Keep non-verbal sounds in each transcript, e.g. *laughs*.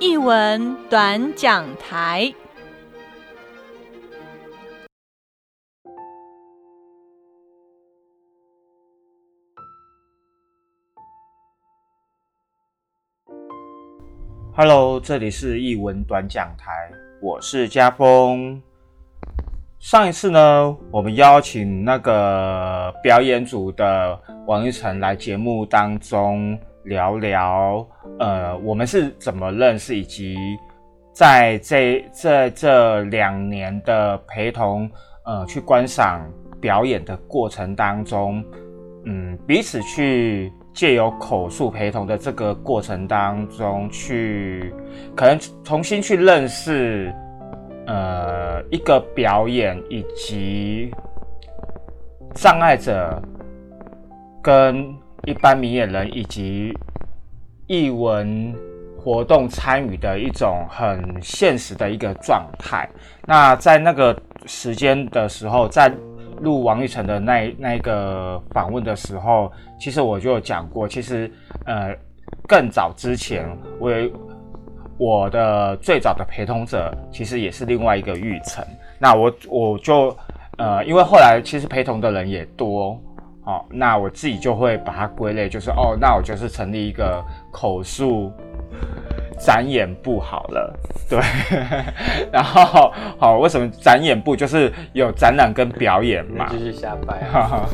译文短讲台。Hello，这里是译文短讲台，我是家峰。上一次呢，我们邀请那个表演组的王一晨来节目当中聊聊，呃，我们是怎么认识，以及在这这这两年的陪同，呃，去观赏表演的过程当中，嗯，彼此去。借由口述陪同的这个过程当中，去可能重新去认识，呃，一个表演以及障碍者跟一般明眼人以及译文活动参与的一种很现实的一个状态。那在那个时间的时候，在录王玉成的那那个访问的时候，其实我就有讲过，其实呃更早之前，我我的最早的陪同者其实也是另外一个玉成。那我我就呃因为后来其实陪同的人也多，好，那我自己就会把它归类，就是哦，那我就是成立一个口述。展演部好了，对，*laughs* 然后好，为什么展演部就是有展览跟表演嘛？继续瞎掰。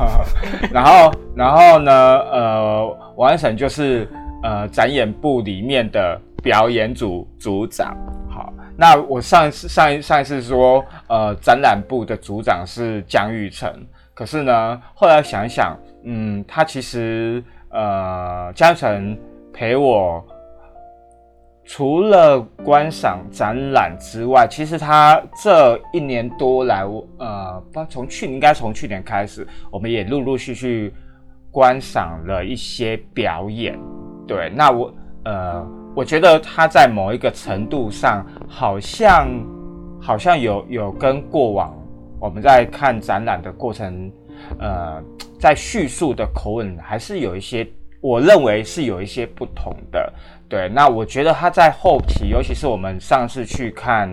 *laughs* 然后，然后呢？呃，王成就是呃展演部里面的表演组组长。好，那我上一次上一上一次说，呃，展览部的组长是江玉成，可是呢，后来想想，嗯，他其实呃，江玉成陪我。除了观赏展览之外，其实他这一年多来，呃，从去年应该从去年开始，我们也陆陆续续观赏了一些表演。对，那我呃，我觉得他在某一个程度上，好像好像有有跟过往我们在看展览的过程，呃，在叙述的口吻还是有一些，我认为是有一些不同的。对，那我觉得他在后期，尤其是我们上次去看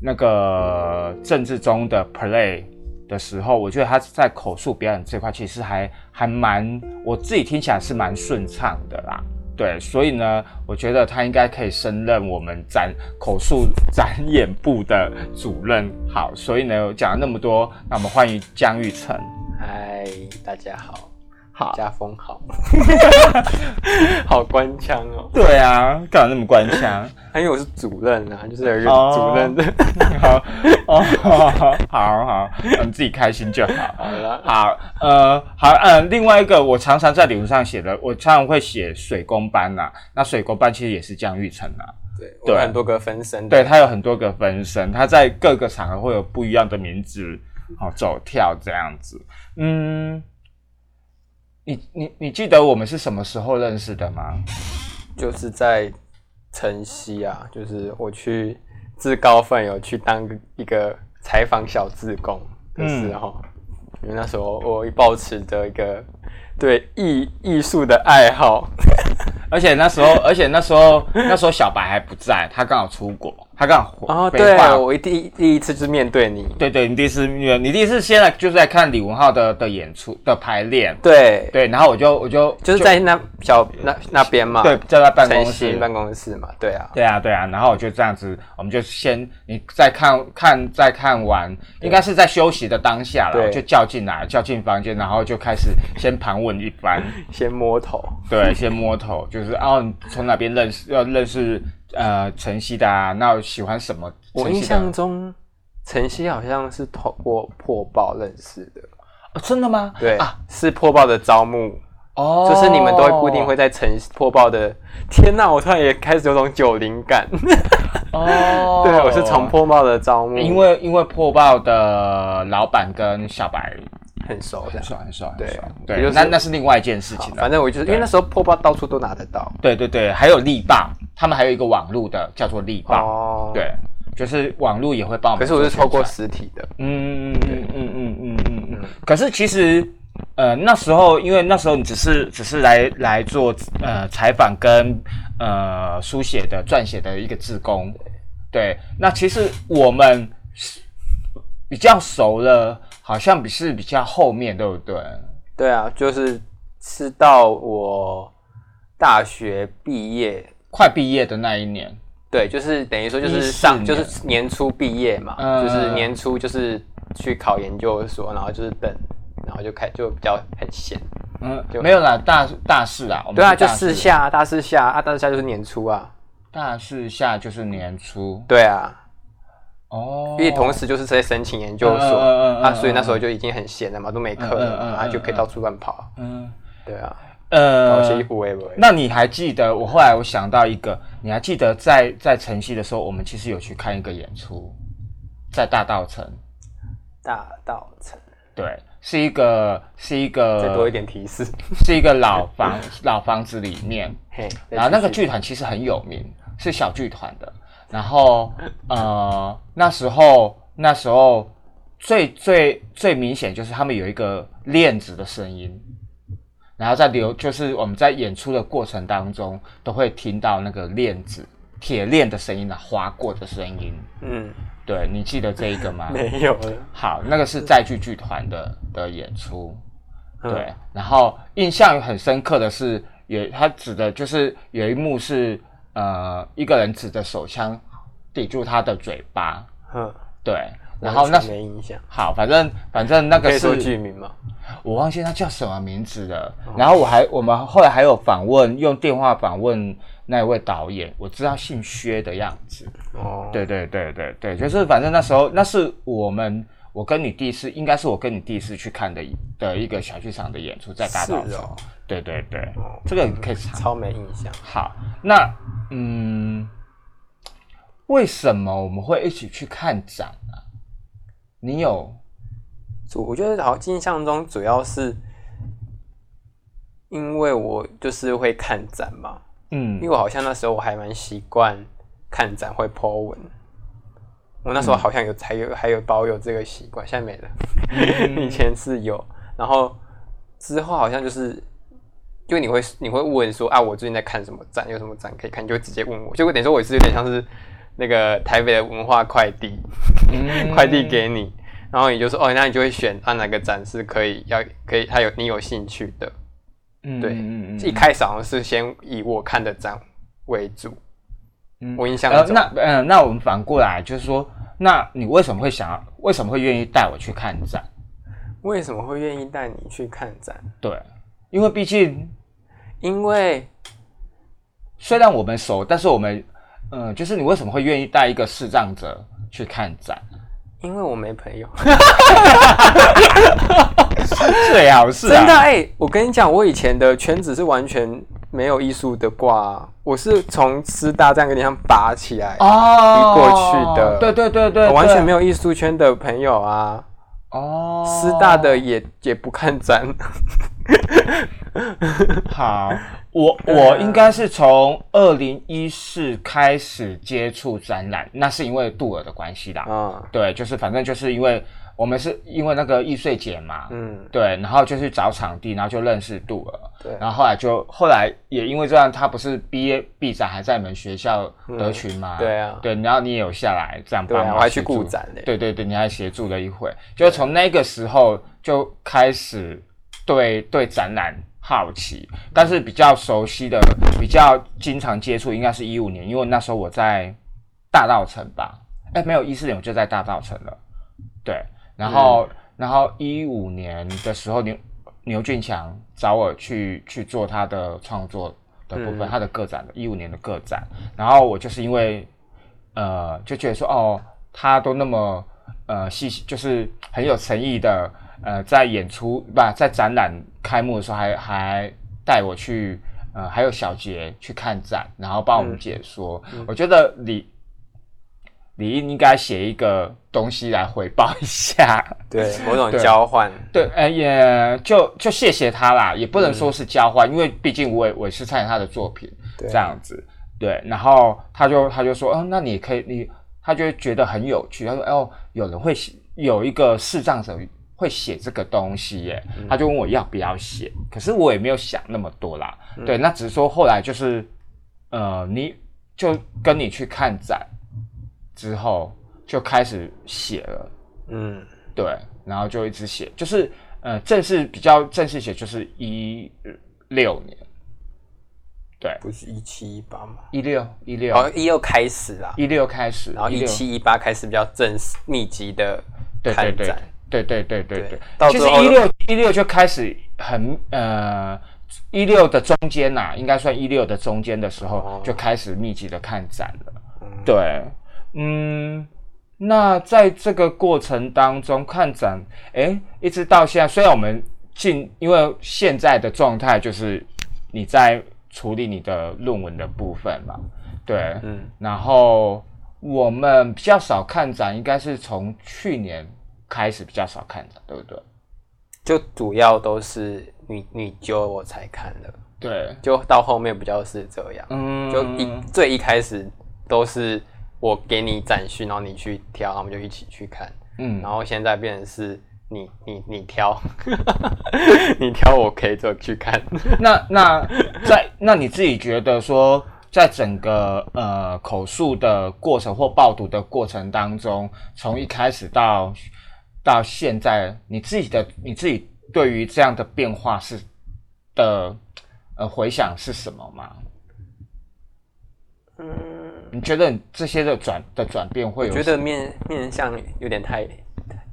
那个政治中的 play 的时候，我觉得他在口述表演这块其实还还蛮，我自己听起来是蛮顺畅的啦。对，所以呢，我觉得他应该可以升任我们展口述 *laughs* 展演部的主任。好，所以呢，讲了那么多，那我们欢迎江玉成。嗨，大家好。好，家风好，*laughs* 好官腔哦。对啊，干嘛那么官腔？因为我是主任啊，就是有一个主任的。*laughs* 好，哦，好好，你自己开心就好。好了，好，呃，好，嗯，另外一个，我常常在礼物上写的，我常常会写水工班呐。那水工班其实也是江玉成啊。对，对，很多个分身。对他有很多个分身，他在各个场合会有不一样的名字，好走跳这样子。嗯。你你你记得我们是什么时候认识的吗？就是在晨曦啊，就是我去自告奋勇去当一个采访小志工的时候，因为那时候我保持着一个对艺艺术的爱好。*laughs* 而且那时候，而且那时候，那时候小白还不在，他刚好出国，他刚好哦，对，我第第一次是面对你，对对，你第一次面，你第一次先来就是在看李文浩的的演出的排练，对。对，然后我就我就就是在那小那那边嘛，对，在他办公室。办公室嘛，对啊，对啊对啊，然后我就这样子，我们就先你再看看再看完，应该是在休息的当下了，就叫进来叫进房间，然后就开始先盘问一番，*laughs* 先摸头，对，先摸头就。是哦，从哪边认识？要认识呃，晨曦的啊？那喜欢什么？我印象中，晨曦好像是通过破报认识的。哦真的吗？对啊，是破报的招募哦，就是你们都会固定会在晨破报的。天哪，我突然也开始有种九零感哦。*laughs* 对，我是从破报的招募，因为因为破报的老板跟小白。很熟，很熟，很熟，对对，那那是另外一件事情反正我就是因为那时候破包到处都拿得到。对对对，还有力棒，他们还有一个网络的叫做力棒。哦，对，就是网络也会帮。可是我是透过实体的。嗯嗯嗯嗯嗯嗯嗯嗯。可是其实呃，那时候因为那时候你只是只是来来做呃采访跟呃书写的撰写的一个志工，对，那其实我们是比较熟了，好像比是比较后面，对不对？对啊，就是是到我大学毕业，快毕业的那一年，对，就是等于说就是上就是年初毕业嘛，嗯就是年初就是去考研究所，然后就是等，然后就开就比较很闲。嗯，就没有啦，大大四啊，我们对啊，就四下啊大四下啊，大四下就是年初啊。大四下就是年初对啊，哦，因为同时就是在申请研究所啊，所以那时候就已经很闲了嘛，都没课了啊就可以到处乱跑。嗯对啊，搞呃。那你还记得？我后来我想到一个，你还记得在在晨曦的时候，我们其实有去看一个演出，在大道城，大道城，对，是一个是一个再多一点提示。*laughs* 是一个老房老房子里面，嘿，再然后那个剧团其实很有名，是小剧团的。然后呃，那时候那时候最最最明显就是他们有一个链子的声音，然后在流就是我们在演出的过程当中都会听到那个链子铁链的声音啊，划过的声音。嗯，对你记得这一个吗？*laughs* 没有。好，那个是载剧剧团的的演出。嗯对，然后印象很深刻的是，有他指的就是有一幕是呃一个人指着手枪抵住他的嘴巴，嗯，对，然后那没印象。好，反正反正那个是剧名吗？我忘记他叫什么名字了。哦然后我还我们后来还有访问，用电话访问那一位导演，我知道姓薛的样子。哦，对对对对对，就是反正那时候那是我们我跟你第一次，应该是我跟你第一次去看的一的一个小剧场的演出，在大道城。是哦对对对，这个你可以查。超没印象。好，那嗯，为什么我们会一起去看展呢、你有主我觉得好印象中主要是因为我就是会看展嘛，嗯因为我好像那时候我还蛮习惯看展会 po 文。我那时候好像有才有还有保有这个习惯，现在没了。*laughs* 以前是有，然后之后好像就是，就你会你会问说啊，我最近在看什么展，有什么展可以看，你就会直接问我。就等于说我是有点像是那个台北的文化快递，嗯。*laughs* 快递给你，然后你就说哦，那你就会选啊哪个展是可以要可以，他有你有兴趣的。嗯对嗯嗯一开始好像是先以我看的展为主，嗯。我印象那呃，那我们反过来就是说，那你为什么会想要，为什么会愿意带我去看展？为什么会愿意带你去看展？对，因为毕竟因为虽然我们熟，但是我们，嗯、就是你为什么会愿意带一个视障者去看展？因为我没朋友。*laughs* 最好是、啊、真的哎、我跟你讲，我以前的圈子是完全没有艺术的挂、啊，我是从师大这样有点像拔起来，哦，移过去的对对对对，我完全没有有艺术圈的朋友啊。哦。师大的也也不看展，*laughs* 好，我我应该是从二零一四开始接触展览，那是因为杜尔的关系啦。啊，对，就是反正就是因为我们是因为那个易碎节嘛，嗯，对，然后就去找场地，然后就认识杜尔，对。然后后来就后来也因为这样，他不是毕业毕展还在你们学校得群吗？对啊。对，然后你也有下来这样帮忙，我还去顾。展嘞，对对对，你还协助了一会，就从那个时候就开始对对展览好奇，但是比较熟悉的、比较经常接触，应该是一五年，因为那时候我在大道城吧，哎，没有一四年我就在大道城了，对，然后、然后一五年的时候牛牛俊强找我去去做他的创作的部分，嗯。他的个展的一五年的个展，然后我就是因为呃，就觉得说哦，他都那么呃细，就是很有诚意的，呃，在演出不在展览开幕的时候还还带我去，呃，还有小杰去看展，然后帮我们解说。我觉得李李应应该写一个东西来回报一下。*laughs* 对，*laughs* 某种交换，对，呃，也就就谢谢他啦，也不能说是交换，因为毕竟我也我也是参与他的作品，对。这样子，对，然后他就他就说，哦，那你可以，你他就会觉得很有趣，他说，哦，有人会写有一个视障者会写这个东西耶，嗯。他就问我要不要写，可是我也没有想那么多啦。嗯。对，那只是说后来就是，呃，你就跟你去看展之后就开始写了，嗯，对，然后就一直写，就是呃，正式比较正式写就是一六年，对，不是一七一八吗？一六一六。然后一六开始啦，一六开始，然后一16七一八开始比较正式密集的对对对看展，对对对对对对，其实到最后一六一六就开始很呃一六的中间呐、应该算一六的中间的时候、哦。就开始密集的看展了。嗯。对，嗯，那在这个过程当中看展，哎，一直到现在，虽然我们进，因为现在的状态就是你在处理你的论文的部分嘛，对，嗯，然后我们比较少看展，应该是从去年开始比较少看展，对不对？就主要都是你你揪我才看的，对，就到后面比较是这样，嗯，就一最一开始都是我给你展讯，然后你去挑，然后我们就一起去看，嗯。然后现在变成是你你你挑，*laughs* 你挑我可以就去看，那那在那你自己觉得说，在整个呃口述的过程或报读的过程当中，从一开始到到现在，你自己的你自己对于这样的变化是的呃回想是什么吗？嗯，你觉得你这些的转的转变会有我觉？得面面向有点太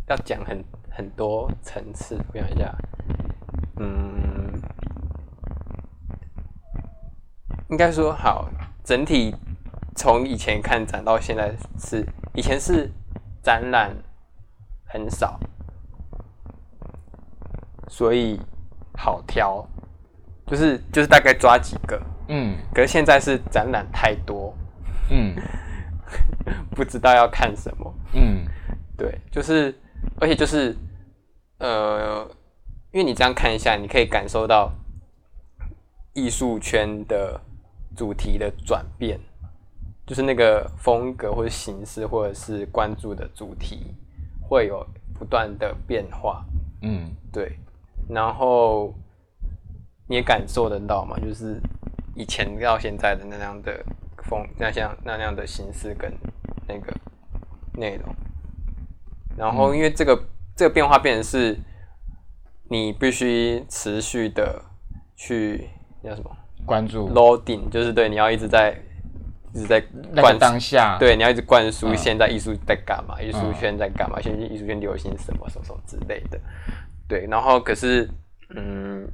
要讲很很多层次，我想一下，嗯，应该说好，整体从以前看展到现在是，以前是展览很少，所以好挑，就是就是大概抓几个，嗯可是现在是展览太多，嗯 *laughs* 不知道要看什么。嗯对，就是，而且就是，呃，因为你这样看一下，你可以感受到艺术圈的主题的转变，就是那个风格或者形式，或者是关注的主题会有不断的变化。嗯对，然后你也感受得到嘛，就是以前到现在的那样的风，那像那样的形式跟那个内容。然后因为这个、这个变化变成是，你必须持续的去那叫什么？关注。loading，就是对你要一直在一直在那灌当下，对，你要一直灌输嗯。现在艺术在干嘛，艺术嗯。圈在干嘛，现在艺术圈流行什么什么什么之类的。对，然后可是，嗯，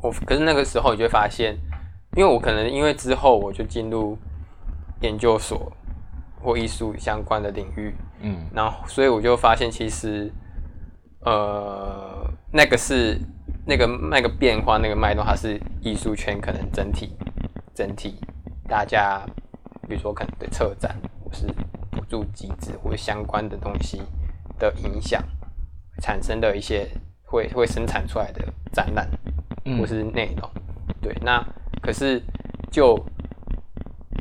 我可是那个时候你就会发现，因为我可能因为之后我就进入研究所或艺术相关的领域，嗯然后所以我就发现其实，呃，那个是那个那个变化那个脉动，它是艺术圈可能整体整体大家，比如说可能对策展或是补助机制或者相关的东西的影响产生的一些会会生产出来的展览嗯或是内容。对，那可是就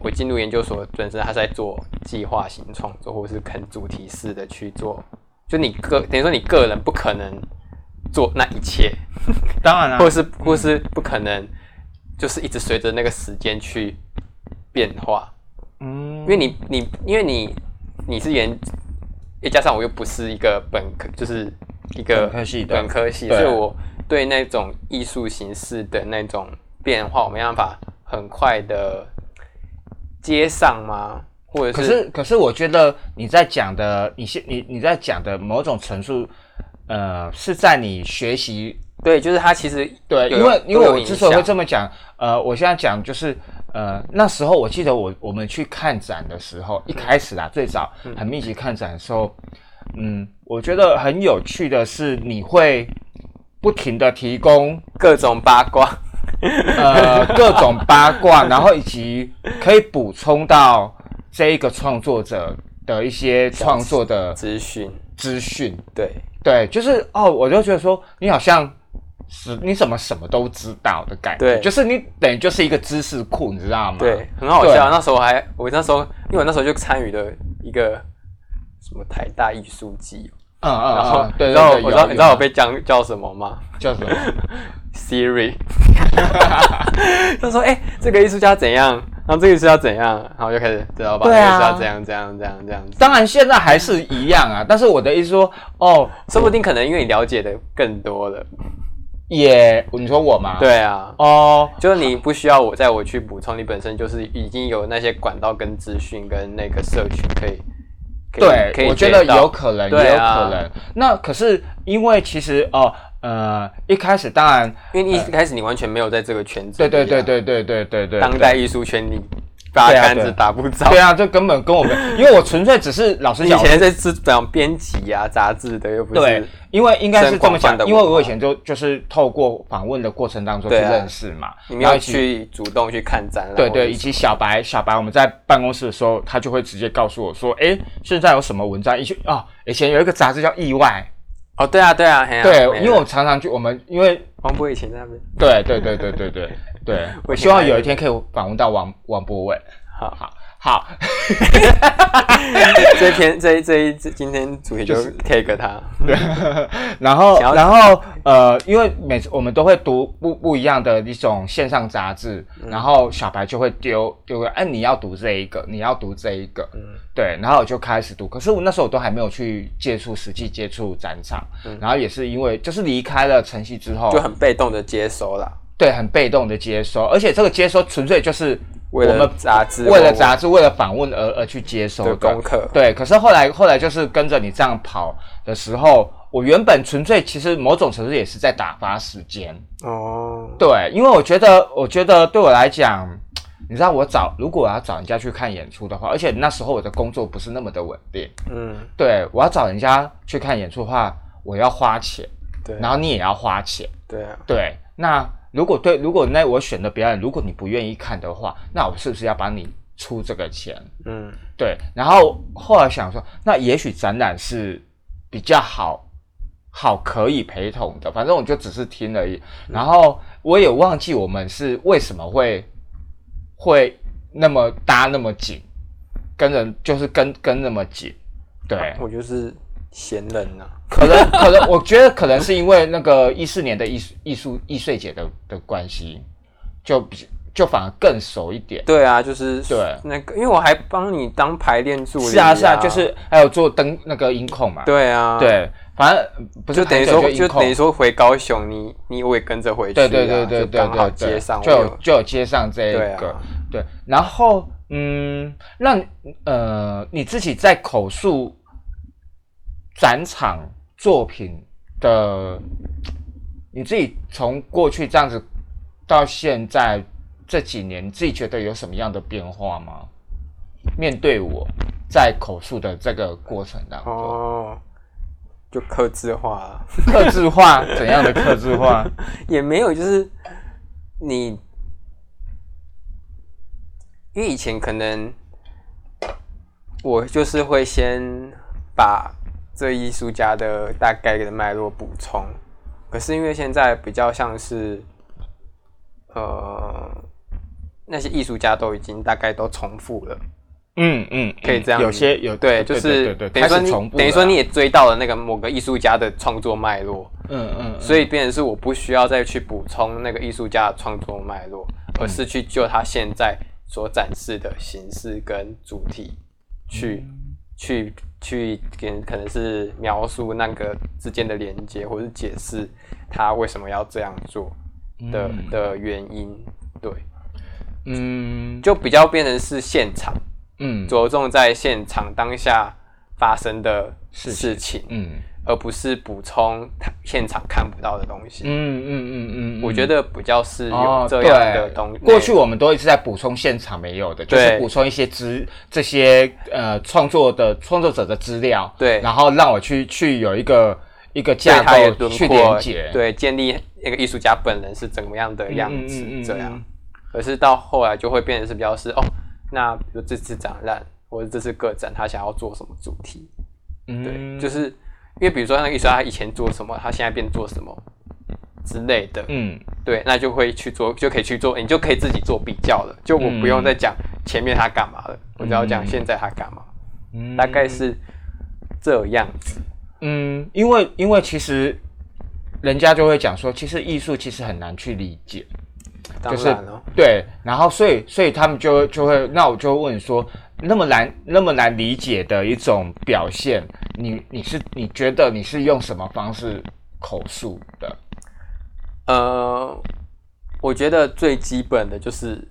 我进入研究所本身，他是在做计划型创作，或是肯主题式的去做。就你个等于说你个人不可能做那一切，当然 *laughs* 了、或是或是不可能就是一直随着那个时间去变化，嗯。因为你你因为你你是研，再加上我又不是一个本科，就是一个本科系的。本科系，对。所以我对那种艺术形式的那种变化，我没办法很快的接上吗？或者是可是，可是我觉得你在讲的，你现你你在讲的某种陈述，呃，是在你学习对，就是他其实对，因为因为我之所以会这么讲，呃，我现在讲就是，呃，那时候我记得我我们去看展的时候，一开始啊，最早很密集看展的时候，嗯，我觉得很有趣的是，你会不停的提供各种八卦，*laughs* 呃各种八卦，然后以及可以补充到这一个创作者的一些创作的资讯，资讯。对对，就是哦，我就觉得说你好像是你怎么什么都知道的感觉，对就是你等于就是一个知识库，你知道吗？对，很好笑。那时候我还我那时候因为我那时候就参与了一个什么台大艺术季，嗯嗯然后嗯，对你知道对对，我知道你知道我被叫叫什么吗叫什么？？*laughs* Siri，*laughs* 他说：“哎、这个艺术家怎样？然后这个艺术家怎样？”然后就开始知道吧？这个艺术家怎样怎样怎样这样子。当然现在还是一样啊，但是我的意思说，哦，说不定可能因为你了解的更多了。也你说我吗？，对啊，哦，就是你不需要我在我去补充，你本身就是已经有那些管道跟资讯跟那个社群可以。对，以我觉得有可能，也有可能。那可是因为其实哦，呃，一开始当然，因为你一开始你完全没有在这个圈子里对啊、对对对对对对对，当代艺术圈你八对啊对竿子打不着。对啊，这根本跟我们，*laughs* 因为我纯粹只是老实你以，前在是讲编辑啊、杂志的，又不对是，因为应该是这么讲的，因为我以前就就是透过访问的过程当中去认识嘛，你没有然后一起去主动去看展览，对对，以及小白，小白我们在办公室的时候，他就会直接告诉我说，哎，现在有什么文章？以前啊，以前有一个杂志叫《意外。哦，对啊对啊，对，因为我常常去，我们因为黄博以前在那边，对对对对对对对，*laughs* 我希望有一天可以访问到王王博伟。好好好，这篇这这一这今天主题就就是 take 他，*laughs* 然后然后呃，因为每次我们都会读不不一样的一种线上杂志，嗯然后小白就会丢丢个，哎，你要读这一个，你要读这一个，嗯对，然后我就开始读。可是我那时候我都还没有去接触实际接触展场，然后也是因为就是离开了晨曦之后，嗯就很被动的接收啦，对很被动的接收，而且这个接收纯粹就是为了我们杂志，为了杂志为了访问而而去接收的的功课，对，可是后来后来就是跟着你这样跑的时候，我原本纯粹其实某种程度也是在打发时间。哦，对，因为我觉得，我觉得对我来讲，你知道，我找如果我要找人家去看演出的话，而且那时候我的工作不是那么的稳定，嗯，对我要找人家去看演出的话，我要花钱，对，然后你也要花钱。对啊，对，那如果对，如果那我选的表演，如果你不愿意看的话，那我是不是要帮你出这个钱？嗯对，然后后来想说，那也许展览是比较好，好可以陪同的。反正我就只是听而已，然后我也忘记我们是为什么会会那么搭那么紧，跟人就是跟跟那么紧。对，我就是闲人呐，可能可能我觉得可能是因为那个一四年的艺术艺术易碎节的的关系，就比就反而更熟一点。对啊，就是对。那个，因为我还帮你当排练助理，是啊是啊，就是还有做灯那个音控嘛。对啊，，对，反正不是就等于说就等于说回高雄，你你我也跟着回去啊，对对对对对就刚好对对，接上，就有就有接上这个啊，对，然后嗯，让呃你自己在口述展场作品的，你自己从过去这样子到现在这几年，你自己觉得有什么样的变化吗？面对我在口述的这个过程当中，哦，就克制化了。克制化怎样的克制化？*laughs* 也没有，就是你，因为以前可能我就是会先把这艺术家的大概的脉络补充，可是因为现在比较像是，呃，那些艺术家都已经大概都重复了。嗯嗯，可以这样有些有对，就是等于说你等于说你也追到了那个某个艺术家的创作脉络，嗯嗯，所以变成是我不需要再去补充那个艺术家的创作脉络，嗯。而是去就他现在所展示的形式跟主题去、嗯。去去给可能是描述那个之间的连接，或是解释他为什么要这样做的、嗯。的原因，对，嗯。就比较变成是现场，嗯。着重在现场当下发生的事事情，嗯而不是补充他现场看不到的东西。嗯嗯嗯嗯，我觉得比较是有哦这样的东西。过去我们都一直在补充现场没有的，就是补充一些资这些呃创作的创作者的资料，对然后让我去去有一个一个对架构去连廓，接，对建立那个艺术家本人是怎么样的样子嗯嗯嗯嗯这样嗯。可是到后来就会变成是比较是哦，那比如这次展览或者这次个展，他想要做什么主题？对，嗯，就是因为比如说那个艺术家他以前做什么，他现在变做什么之类的，嗯。对，那就会去做，就可以去做，你就可以自己做比较了。就我不用再讲前面他干嘛了，我只要讲现在他干嘛，嗯。大概是这样子。嗯，因为因为其实人家就会讲说，其实艺术其实很难去理解，就是当然了，对，然后所以所以他们就就会，那我就会问说，那么难那么难理解的一种表现，你你是你觉得你是用什么方式口述的？呃，我觉得最基本的就是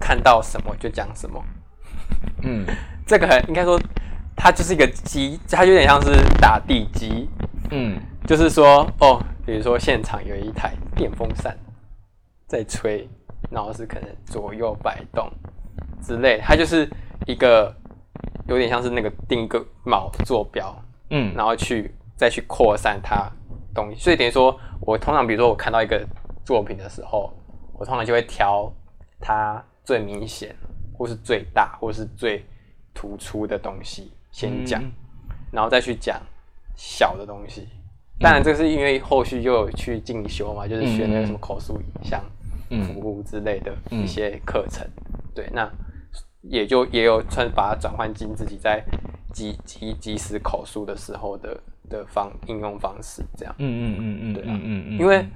看到什么就讲什么，*laughs* 嗯这个很应该说，它就是一个基，它有点像是打地基，嗯就是说，哦，比如说现场有一台电风扇在吹，然后是可能左右摆动之类，它就是一个有点像是那个定一个锚坐标，嗯。然后去再去扩散它东西，所以等于说我通常比如说我看到一个作品的时候，我通常就会挑它最明显，或是最大，或是最突出的东西先讲，嗯。然后再去讲小的东西。当然，这是因为后续又有去进修嘛，就是学那个什么口述影像嗯。服务之类的一些课程。对，那也就也有算把它转换进自己在即即即时口述的时候的的方应用方式，这样。嗯嗯嗯嗯，对啊。嗯嗯嗯，因为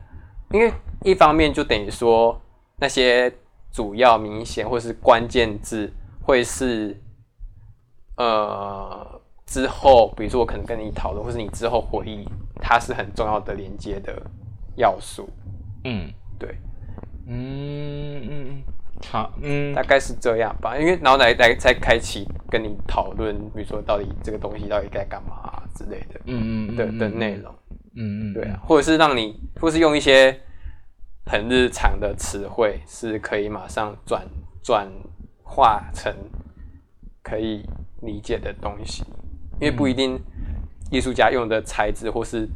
因为一方面就等于说那些主要明显或是关键字会是呃之后，比如说我可能跟你讨论，或是你之后回忆，它是很重要的连接的要素。嗯。对，嗯嗯嗯，好，嗯大概是这样吧。因为然后来来再开启跟你讨论，比如说到底这个东西到底该干嘛之类的嗯嗯的的内容。嗯嗯，对啊，或者是让你，或是用一些很日常的词汇，是可以马上转转化成可以理解的东西，因为不一定艺术家用的材质或是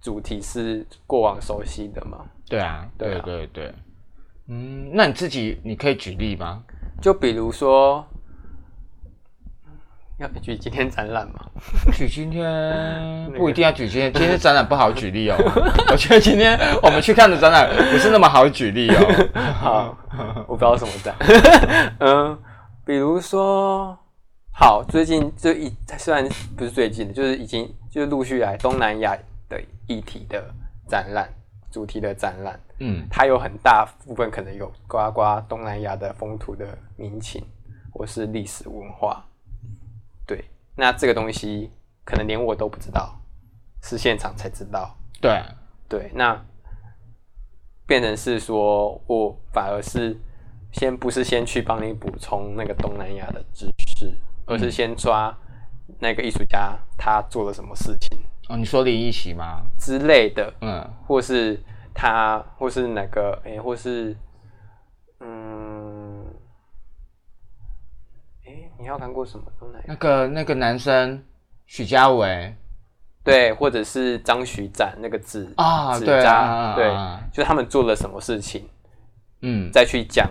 主题是过往熟悉的嘛。对啊，对对啊对对，嗯，那你自己你可以举例吗？就比如说，要举今天展览吗，*laughs* 举今天 *laughs* 不一定要举今天，今天展览不好举例哦。我觉得今天我们去看的展览不是那么好举例哦。*laughs* 好，我不知道什么展。嗯，比如说，好，最近就一虽然不是最近的，就是已经就是陆续来东南亚的议题的展览，主题的展览，嗯它有很大部分可能有刮刮东南亚的风土的民情或是历史文化。对，那这个东西可能连我都不知道，是现场才知道。对，对，那变成是说我反而是先不是先去帮你补充那个东南亚的知识，而是先抓那个艺术家他做了什么事情哦，你说林一奇吗？之类的，嗯或是他或是哪个诶、或是嗯，诶、你还有看过什么？那个那个男生许家伟对，或者是张徐展那个纸啊，纸对啊张啊，对，啊就他们做了什么事情。嗯再去讲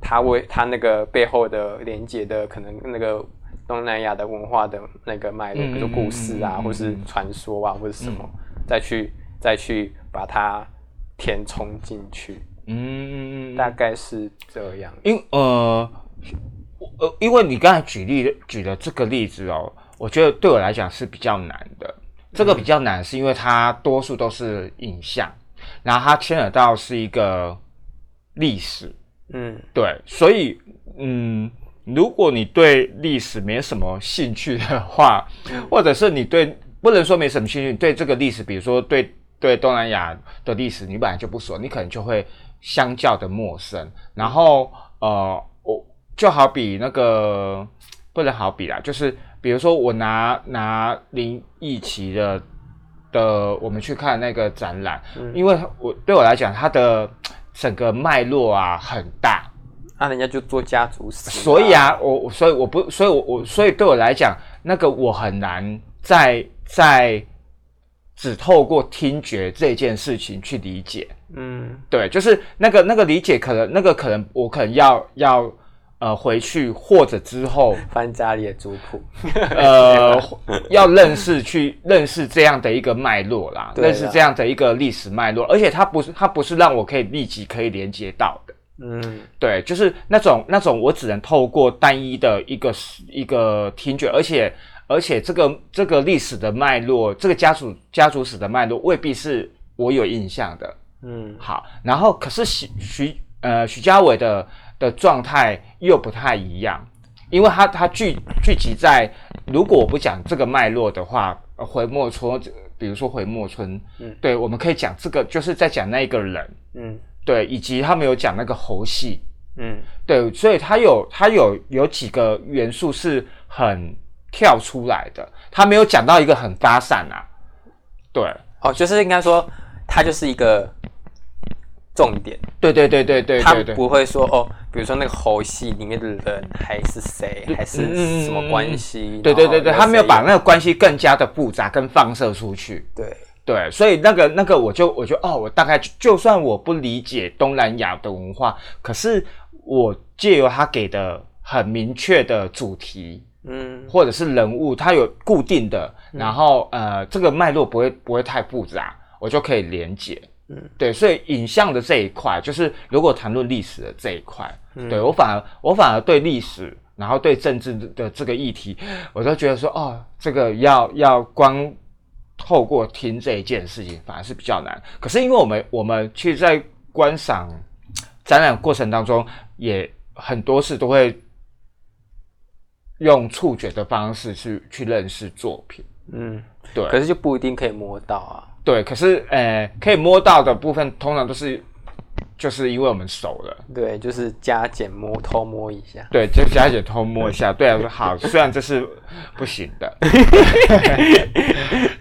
他为他那个背后的连接的可能那个东南亚的文化的那个脉络，嗯比如说故事啊，或是传说啊，或者什么，再去再去把它填充进去，嗯，大概是这样。因呃呃，因为你刚才举例举的这个例子哦，我觉得对我来讲是比较难的。这个比较难，是因为它多数都是影像，然后它牵扯到是一个历史，嗯。对，所以嗯，如果你对历史没什么兴趣的话，或者是你对不能说没什么兴趣，对这个历史，比如说对对东南亚的历史，你本来就不熟，你可能就会相较的陌生。然后呃，我就好比那个不能好比啦，就是比如说我拿拿林奕奇的的，我们去看那个展览，因为我对我来讲，它的整个脉络啊很大，那、人家就做家族史，所以，啊，我我所以我不，所以我我所以对我来讲，那个我很难在在只透过听觉这件事情去理解。嗯对，就是那个那个理解，可能那个可能我可能要要呃回去或者之后 *laughs* 翻家里的族谱，呃 *laughs* 要认识去认识这样的一个脉络啦认识这样的一个历史脉络，而且它不是它不是让我可以立即可以连接到的。嗯。对，就是那种那种，我只能透过单一的一个一个听觉，而且而且这个这个历史的脉络，这个家族家族史的脉络未必是我有印象的。嗯。好，然后可是徐徐呃徐家伟的的状态又不太一样，因为他他聚聚集在，如果我不讲这个脉络的话，呃回墨村，比如说回墨村，嗯。对，我们可以讲这个就是在讲那个人，嗯对，以及他们有讲那个猴戏，嗯。对，所以他有他有有几个元素是很跳出来的，他没有讲到一个很发散啊，对，哦，就是应该说，它就是一个重点，对对对对对它对对，不会说哦，比如说那个猴戏里面的人还是谁，还是什么关系？对对对对，他没有把那个关系更加的复杂跟放射出去。对对，所以那个那个我就我就哦，我大概就就算我不理解东南亚的文化，可是我借由他给的很明确的主题嗯。或者是人物，它有固定的，然后呃这个脉络不会不会太复杂，我就可以连接。嗯，对，所以影像的这一块，就是如果谈论历史的这一块，嗯。对我反而我反而对历史，然后对政治的这个议题，我都觉得说，哦，这个要要光透过听这一件事情，反而是比较难。可是因为我们我们其实，在观赏展览过程当中，也很多事都会用触觉的方式去去认识作品。嗯，对，可是就不一定可以摸到啊。对，可是呃，可以摸到的部分，通常都是就是因为我们熟了。对，就是加减摸偷摸一下。对，就加减偷摸一下，*laughs* 对啊，说好，虽然这是不行的，*laughs*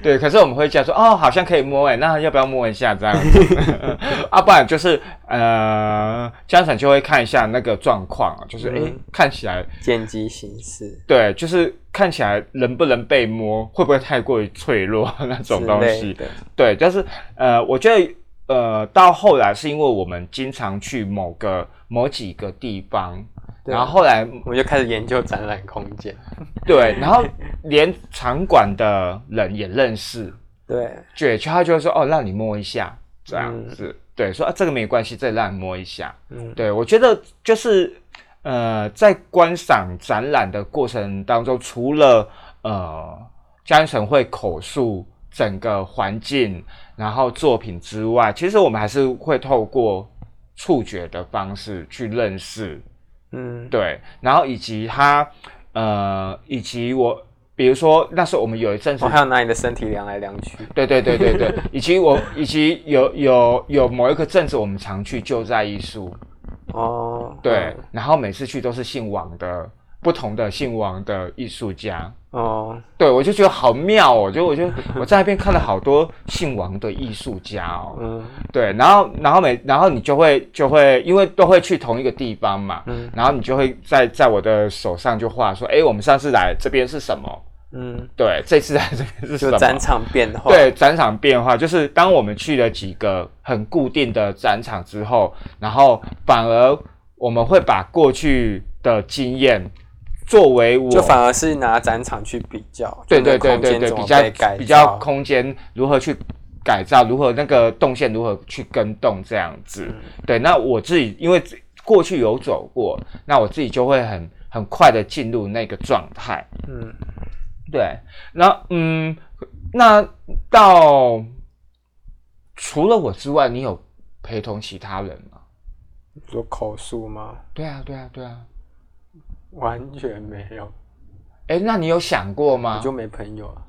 对，可是我们会讲说，哦，好像可以摸哎，那要不要摸一下这样子？*laughs* 啊，不然就是呃，家长就会看一下那个状况啊，就是哎、看起来见机行事对，就是看起来能不能被摸，会不会太过于脆弱那种东西？类的。对，就是呃，我觉得呃，到后来是因为我们经常去某个某几个地方，然后后来我们就开始研究展览空间。对，然后连场馆的人也认识，对，对，就他就会说哦，让你摸一下这样嗯子，对，说啊这个没关系，再让你摸一下，嗯。对我觉得就是呃，在观赏展览的过程当中，除了呃嘉恩城会口述整个环境，然后作品之外，其实我们还是会透过触觉的方式去认识，嗯对，然后以及他呃，以及我。比如说，那时候我们有一阵子我还要拿你的身体量来量去。对对对对对，*laughs* 以及我以及有有有某一个阵子，我们常去救灾艺术，哦，对，然后每次去都是姓王的不同的姓王的艺术家，哦，对我就觉得好妙哦，就我就我在那边看了好多姓王的艺术家哦，嗯对，然后然后每然后你就会就会因为都会去同一个地方嘛，嗯然后你就会在在我的手上就画说，哎，我们上次来这边是什么？嗯，对，这次来这边是什么？就展场变化。对展场变化，就是当我们去了几个很固定的展场之后，然后反而我们会把过去的经验作为我就反而是拿展场去比较，对对对对对，比较比较空间如何去改造，如何那个动线如何去跟动这样子。嗯对，那我自己因为过去有走过，那我自己就会很很快的进入那个状态。嗯，对，那嗯，那到除了我之外，你有陪同其他人吗？你说口述吗？对啊，对啊，对啊。完全没有，哎，那你有想过吗我？就没朋友啊。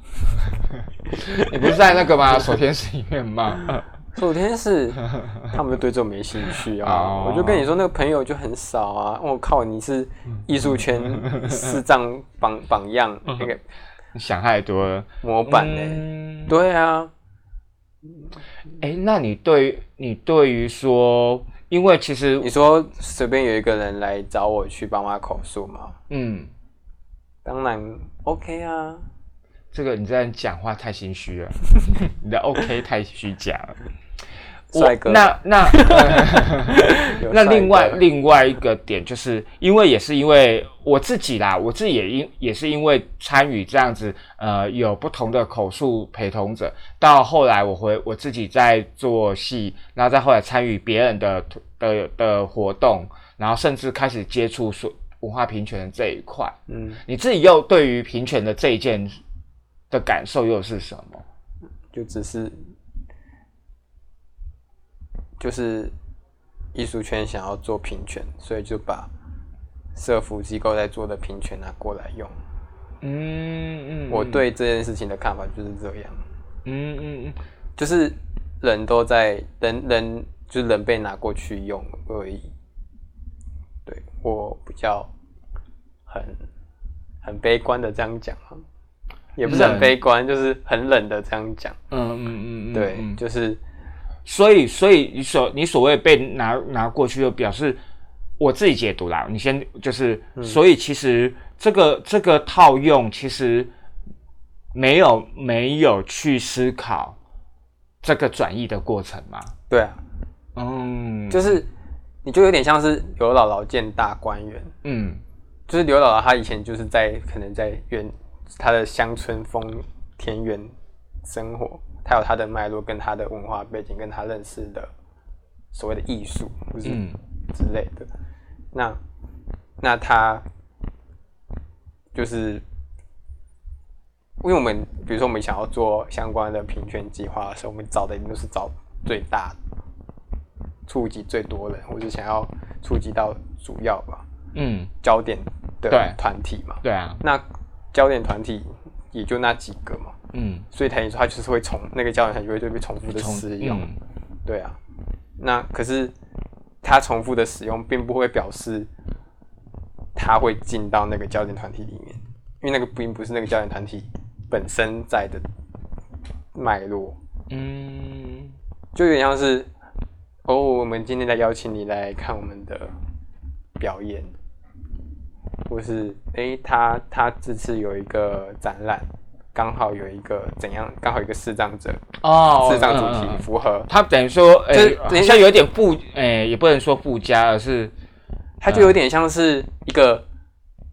*laughs* 你不是在那个吗？守天寺里面吗？守天是他们就对这种没兴趣啊，哦我就跟你说那个朋友就很少啊。我靠，你是艺术圈视障榜榜样那个你想太多了。模板呢、嗯对啊，哎，那你对你对于说，因为其实你说随便有一个人来找我去帮他口述嘛，嗯，当然 OK 啊。这个你这样讲话太心虚了，*laughs* 你的 OK 太虚假了。我帅哥。那那、*laughs* 呃 *laughs* 那另外另外一个点，就是因为也是因为我自己啦，我自己也因也是因为参与这样子，呃，有不同的口述陪同者，到后来我回我自己在做戏，然后再后来参与别人的的的活动，然后甚至开始接触所文化平权的这一块，嗯，你自己又对于平权的这一件的感受又是什么？就只是就是艺术圈想要做平权，所以就把社服机构在做的平权拿过来用。嗯嗯，我对这件事情的看法就是这样，嗯嗯嗯，就是人都在人人就是人被拿过去用而已。对我比较很很悲观的这样讲啊，也不是很悲观，就是很冷的这样讲。嗯嗯嗯嗯，对，嗯就是所以所以你所你所谓被拿拿过去，就表示我自己解读啦。你先就是，所以其实这个这个套用其实没有没有去思考这个转译的过程嘛。对啊，嗯，就是你就有点像是刘姥姥见大观园，嗯。就是刘姥姥她以前就是在可能在原她的乡村风田园生活，她有他的脉络跟他的文化背景，跟他认识的所谓的艺术或是嗯之类的。那那他就是因为我们比如说我们想要做相关的评选计划的时候，我们找的一定都是找最大触及最多人，或者想要触及到主要吧。嗯，焦点的团体嘛。对啊，那焦点团体也就那几个嘛，嗯，所以等于说他就是会重那个焦点团就会就被重复的使用。嗯。对啊，那可是他重复的使用，并不会表示他会进到那个焦点团体里面，因为那个并不是那个焦点团体本身在的脉络，嗯。就有点像是哦，我们今天来邀请你来看我们的表演，或是诶，他他这次有一个展览，刚好有一个怎样，刚好一个视障者，哦，视障主题嗯嗯嗯。符合，他等于说，哎、就是好像有点附，哎、也不能说附加，而是他就有点像是一个，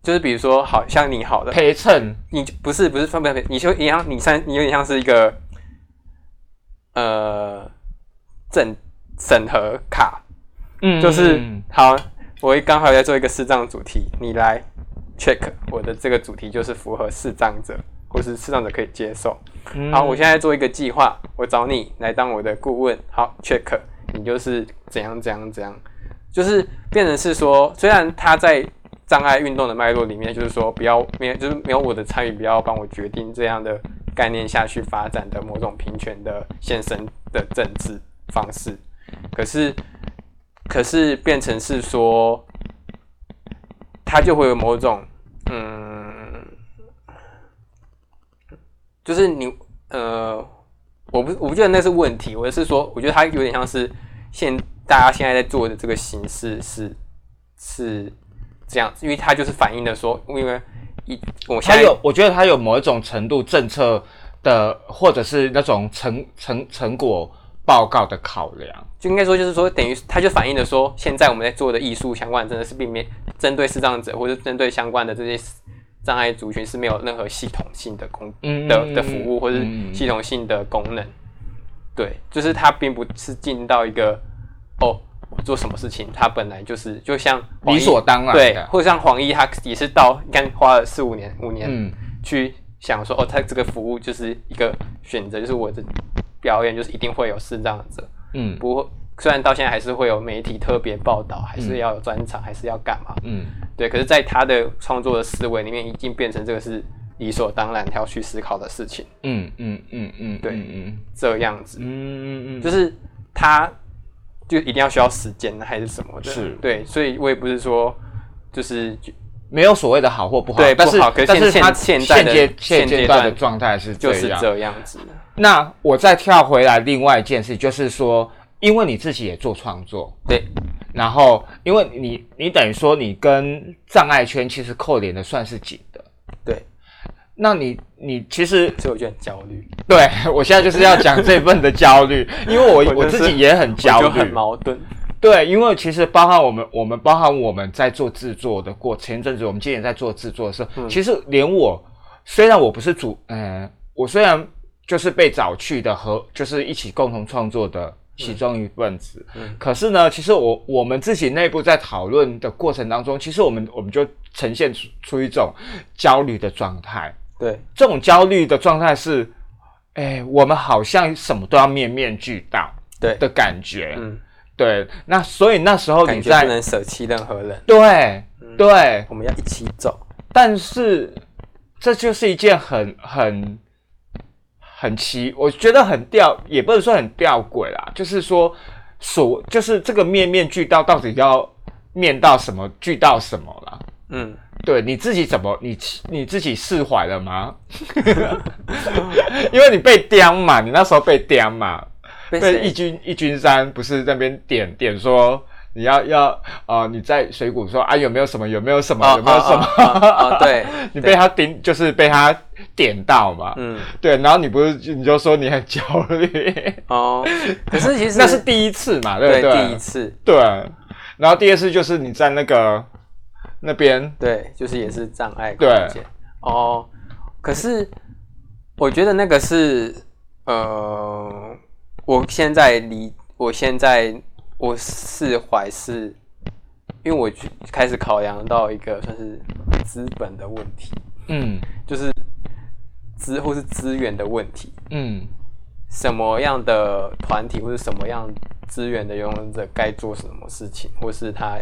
就是比如说，好像你好的，陪衬。你就不是不是分不分，你就一样，你像你有点像是一个呃审审核卡，嗯就是嗯。好，我刚好在做一个视障主题，你来 check 我的这个主题就是符合视障者，或是视障者可以接受。嗯好，我现在做一个计划，我找你来当我的顾问。好，check，你就是怎样怎样怎样，就是变成是说，虽然他在障碍运动的脉络里面，就是说不要没有，就是没有我的参与，不要帮我决定这样的概念下去发展的某种平权的现身的政治方式。可是，可是变成是说，它就会有某种嗯。就是你呃，我不我不觉得那是问题，我是说，我觉得它有点像是现大家现在在做的这个形式是是这样，因为它就是反映的说，因为一我现在有，我觉得它有某一种程度政策的，或者是那种成成成果报告的考量。就应该说就是说，等于它就反映了说，现在我们在做的艺术相关真的是并没针对视障者或者针对相关的这些障碍族群是没有任何系统性的功嗯的的服务或者嗯系统性的功能。对，就是它并不是进到一个哦，我做什么事情，他本来就是就像理所当然对，或者像黄奕，他也是到你看花了四五年五年嗯去想说，哦，他这个服务就是一个选择，就是我的表演就是一定会有视障者，嗯。不会。虽然到现在还是会有媒体特别报道，还是要有专场，还是要干嘛？嗯。对，可是，在他的创作的思维里面，已经变成这个是理所当然要去思考的事情，嗯嗯嗯嗯，对嗯这样子，嗯嗯嗯，就是他就一定要需要时间还是什么的，是。对，所以我也不是说就是没有所谓的好或不好，对但是好但是它现阶现阶现阶段的段状态是就是这样。子，那我再跳回来，另外一件事就是说，因为你自己也做创作，对，然后因为你你等于说你跟障碍圈其实扣连的算是紧的，对，那你你其实所以我就很焦虑，对我现在就是要讲这份的焦虑，因为我 *laughs* 我自己也很焦虑。就很，矛盾，对，因为其实包含我们，我们包含我们在做制作的过，前一阵子我们今年在做制作的时候，嗯其实连我虽然我不是主，呃，我虽然就是被找去的和就是一起共同创作的其中一份子。嗯可是呢，其实我我们自己内部在讨论的过程当中，其实我们我们就呈现出出一种焦虑的状态。对，这种焦虑的状态是，哎，我们好像什么都要面面俱到对，的感觉。嗯，对，那所以那时候你在不能舍弃任何人，对对，我们要一起走。但是这就是一件很很很奇，我觉得很吊，也不能说很吊诡啦，就是说所就是这个面面俱到，到底要面到什么，俱到什么啦？嗯，对你自己怎么你你自己释怀了吗？*laughs* 因为你被刁嘛，你那时候被刁嘛，被被义谁？军义军山不是那边点点说你要要呃你在水谷说啊有没有什么有没有什么、有没有什么？哦哦哦哦对，*laughs* 你被他顶就是被他点到嘛？嗯，对，然后你不是你就说你很焦虑，哦，*laughs* 可是其实那是第一次嘛，对对不对？第一次，对，然后第二次就是你在那个那边，对，就是也是障碍空对间。哦，可是我觉得那个是呃，我现在离我现在我释怀是，因为我去开始考量到一个算是资本的问题，嗯就是资或是资源的问题。嗯什么样的团体或者什么样资源的拥有者该做什么事情，或是他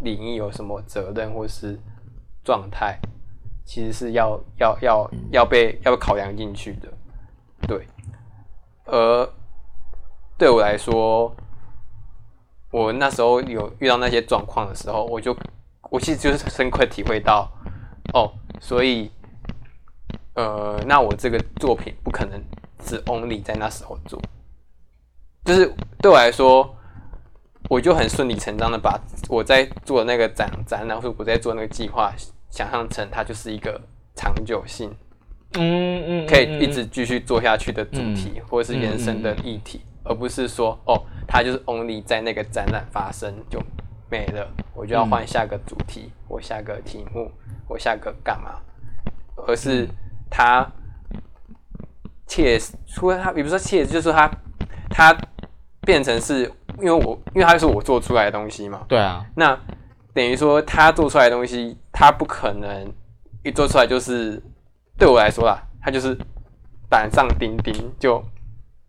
领域有什么责任或是状态，其实是要要要要被要被考量进去的。对，而对我来说，我那时候有遇到那些状况的时候，我就我其实就是深刻体会到，哦，所以呃，那我这个作品不可能只 only 在那时候做，就是对我来说，我就很顺理成章的把我在做的那个展展览，或者我在做那个计划，想象成它就是一个长久性，嗯嗯，可以一直继续做下去的主题，或者是延伸的议题，而不是说哦，它就是 only 在那个展览发生就没了，我就要换下个主题，我下个题目，我下个干嘛，而是它切，除了它，也不是说切，就是说它它变成是因为我，因为它是我做出来的东西嘛，对啊，那等于说他做出来的东西，他不可能一做出来就是对我来说啦，他就是板上钉钉就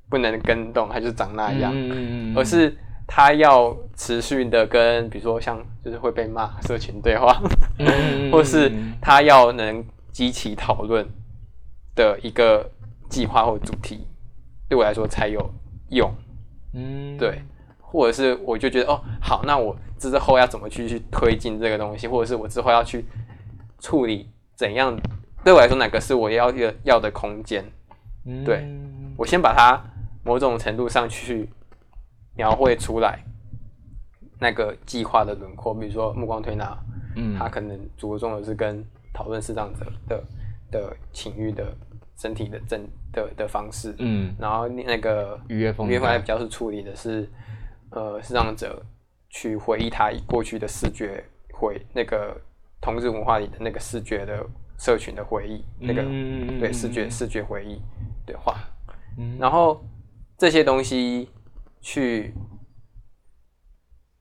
不能跟动，他就是长那样，嗯而是他要持续的跟，比如说像就是会被骂社群对话，嗯或是他要能激起讨论的一个计划或主题，对我来说才有用。嗯。对，或者是我就觉得哦，好，那我之后要怎么去去推进这个东西，或者是我之后要去处理怎样，对我来说哪个是我要要要的空间，对。嗯。我先把它某种程度上去描绘出来那个计划的轮廓，比如说目光推拿，嗯。它可能着重的是跟讨论视障者的的情欲的身体的正的的方式，嗯。然后那个愉悦风愉悦风比较是处理的是，呃，视障者去回忆他过去的视觉回那个同志文化里的那个视觉的社群的回忆，那个嗯。对视觉视觉回忆对话，嗯。然后这些东西去，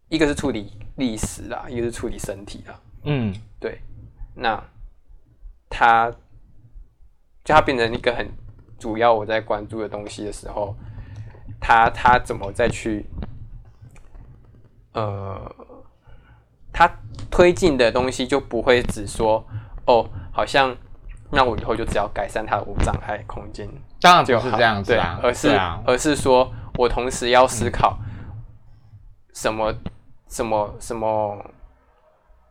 一个是处理历史啦，一个是处理身体啦，嗯。对，那它就它变成一个很主要我在关注的东西的时候，它它怎么再去呃，它推进的东西就不会只说哦，好像那我以后就只要改善它的无障碍空间当然就是这样子对啊，而是、啊，而是说我同时要思考什么、什么什么，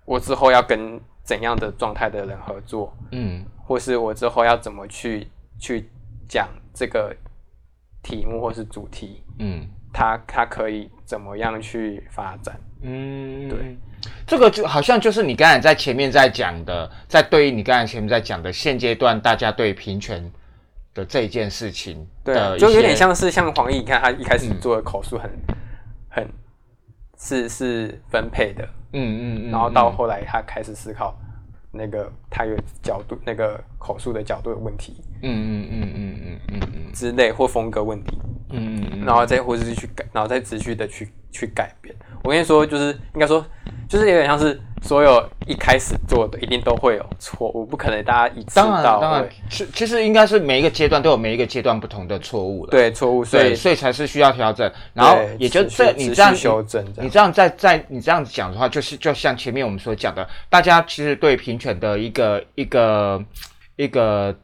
我之后要跟怎样的状态的人合作，嗯或是我之后要怎么去去讲这个题目或是主题，嗯它它可以怎么样去发展？嗯，对，这个就好像就是你刚才在前面在讲的，在对应你刚才前面在讲的现阶段大家对平权的这一件事情对就有点像是像黄奕，你看他一开始嗯做的口述很、很是是分配的，嗯嗯嗯，然后到嗯。后来他开始思考那个他有角度那个口述的角度的问题嗯嗯嗯嗯嗯嗯。嗯之类或风格问题，嗯嗯嗯，然后再或者是去改，然后再持续的去去改变。我跟你说，就是应该说，就是有点像是所有一开始做的一定都会有错误，不可能大家一次当然到当然。，其其实应该是每一个阶段都有每一个阶段不同的错误了。对错误，所对，以所以才是需要调整。然后也就这你这样续修正这样你这样在在你这样子讲的话，就是就像前面我们所讲的，大家其实对平权的一个一个一个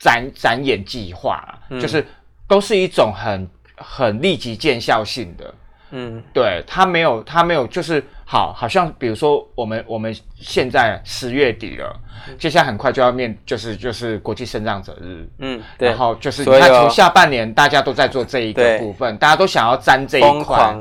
展展演计划就是都是一种很很立即见效性的。嗯。对他没有，他没有，就是好，好像比如说我们我们现在十月底了，接下来很快就要面，就是就是国际生长者日，嗯，对。然，后就是你看从下半年大家都在做这一个部分，大家都想要沾这一块，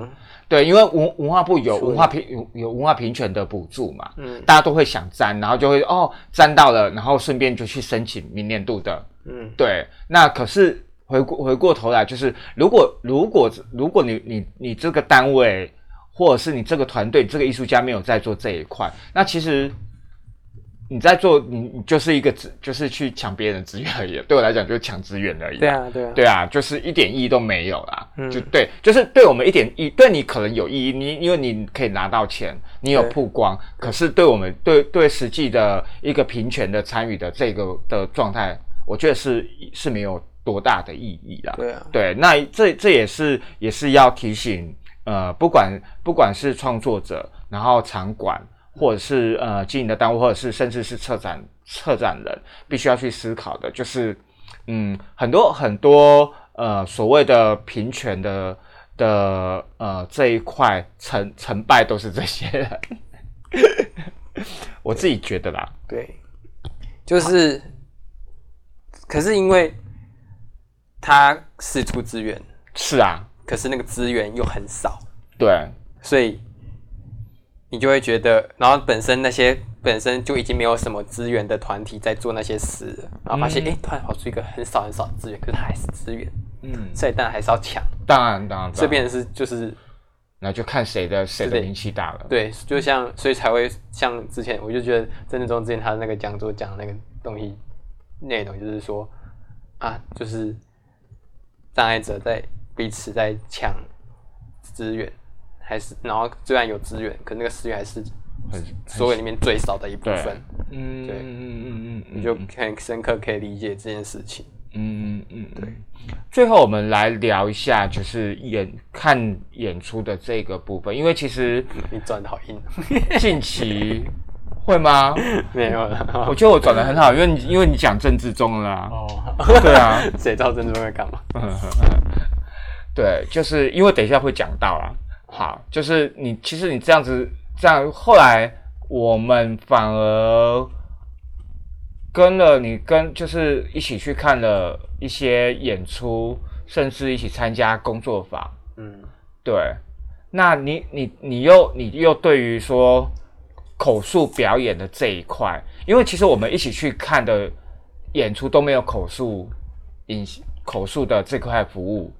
对，因为文文化部有文化平有有文化平权的补助嘛，嗯。大家都会想沾，然后就会哦沾到了，然后顺便就去申请明年度的，嗯。对，那可是回过回过头来，就是如果如果如果你你你这个单位或者是你这个团队这个艺术家没有在做这一块，那其实你在做你你就是一个资就是去抢别人的资源而已，对我来讲就是抢资源而已。对啊对啊，对啊，就是一点意义都没有啦。嗯就对，就是对我们一点意，对你可能有意义，你因为你可以拿到钱，你有曝光，可是对我们对对实际的一个平权的参与的这个的状态，我觉得是是没有多大的意义啦。对啊，对，那这这也是也是要提醒，呃，不管不管是创作者，然后场馆，或者是呃经营的单位，或者是甚至是策展策展人，必须要去思考的，就是嗯，很多很多呃所谓的平权的的呃这一块成成败都是这些人，*laughs* 我自己觉得啦，对，就是，可是因为他释出资源，是啊，可是那个资源又很少，对，所以你就会觉得，然后本身那些本身就已经没有什么资源的团体在做那些事了，然后发现哎、诶突然跑出一个很少很少的资源，可是它还是资源，嗯，所以当然还是要抢。当然当然，这边是就是那就看谁的谁的名气大了，对，就像所以才会像之前，我就觉得郑志忠之前他的那个讲座讲的那个东西内容，就是说啊，就是障碍者在彼此在抢资源，还是然后虽然有资源，可那个资源还是很所有里面最少的一部分，嗯，对嗯嗯嗯嗯，你就很深刻可以理解这件事情。嗯嗯嗯，对。最后我们来聊一下，就是演看演出的这个部分，因为其实你转的好硬，近期会吗？*laughs* 没有了。我觉得我转的很好，因为你因为你讲政治中了啊，哦，对啊，*laughs* 谁知道政治中在干嘛？*laughs* 对，就是因为等一下会讲到啊。好，就是你其实你这样子这样，后来我们反而跟了你跟就是一起去看了一些演出，甚至一起参加工作坊。嗯，对，那你你你又你又对于说口述表演的这一块，因为其实我们一起去看的演出都没有口述影口述的这块服务，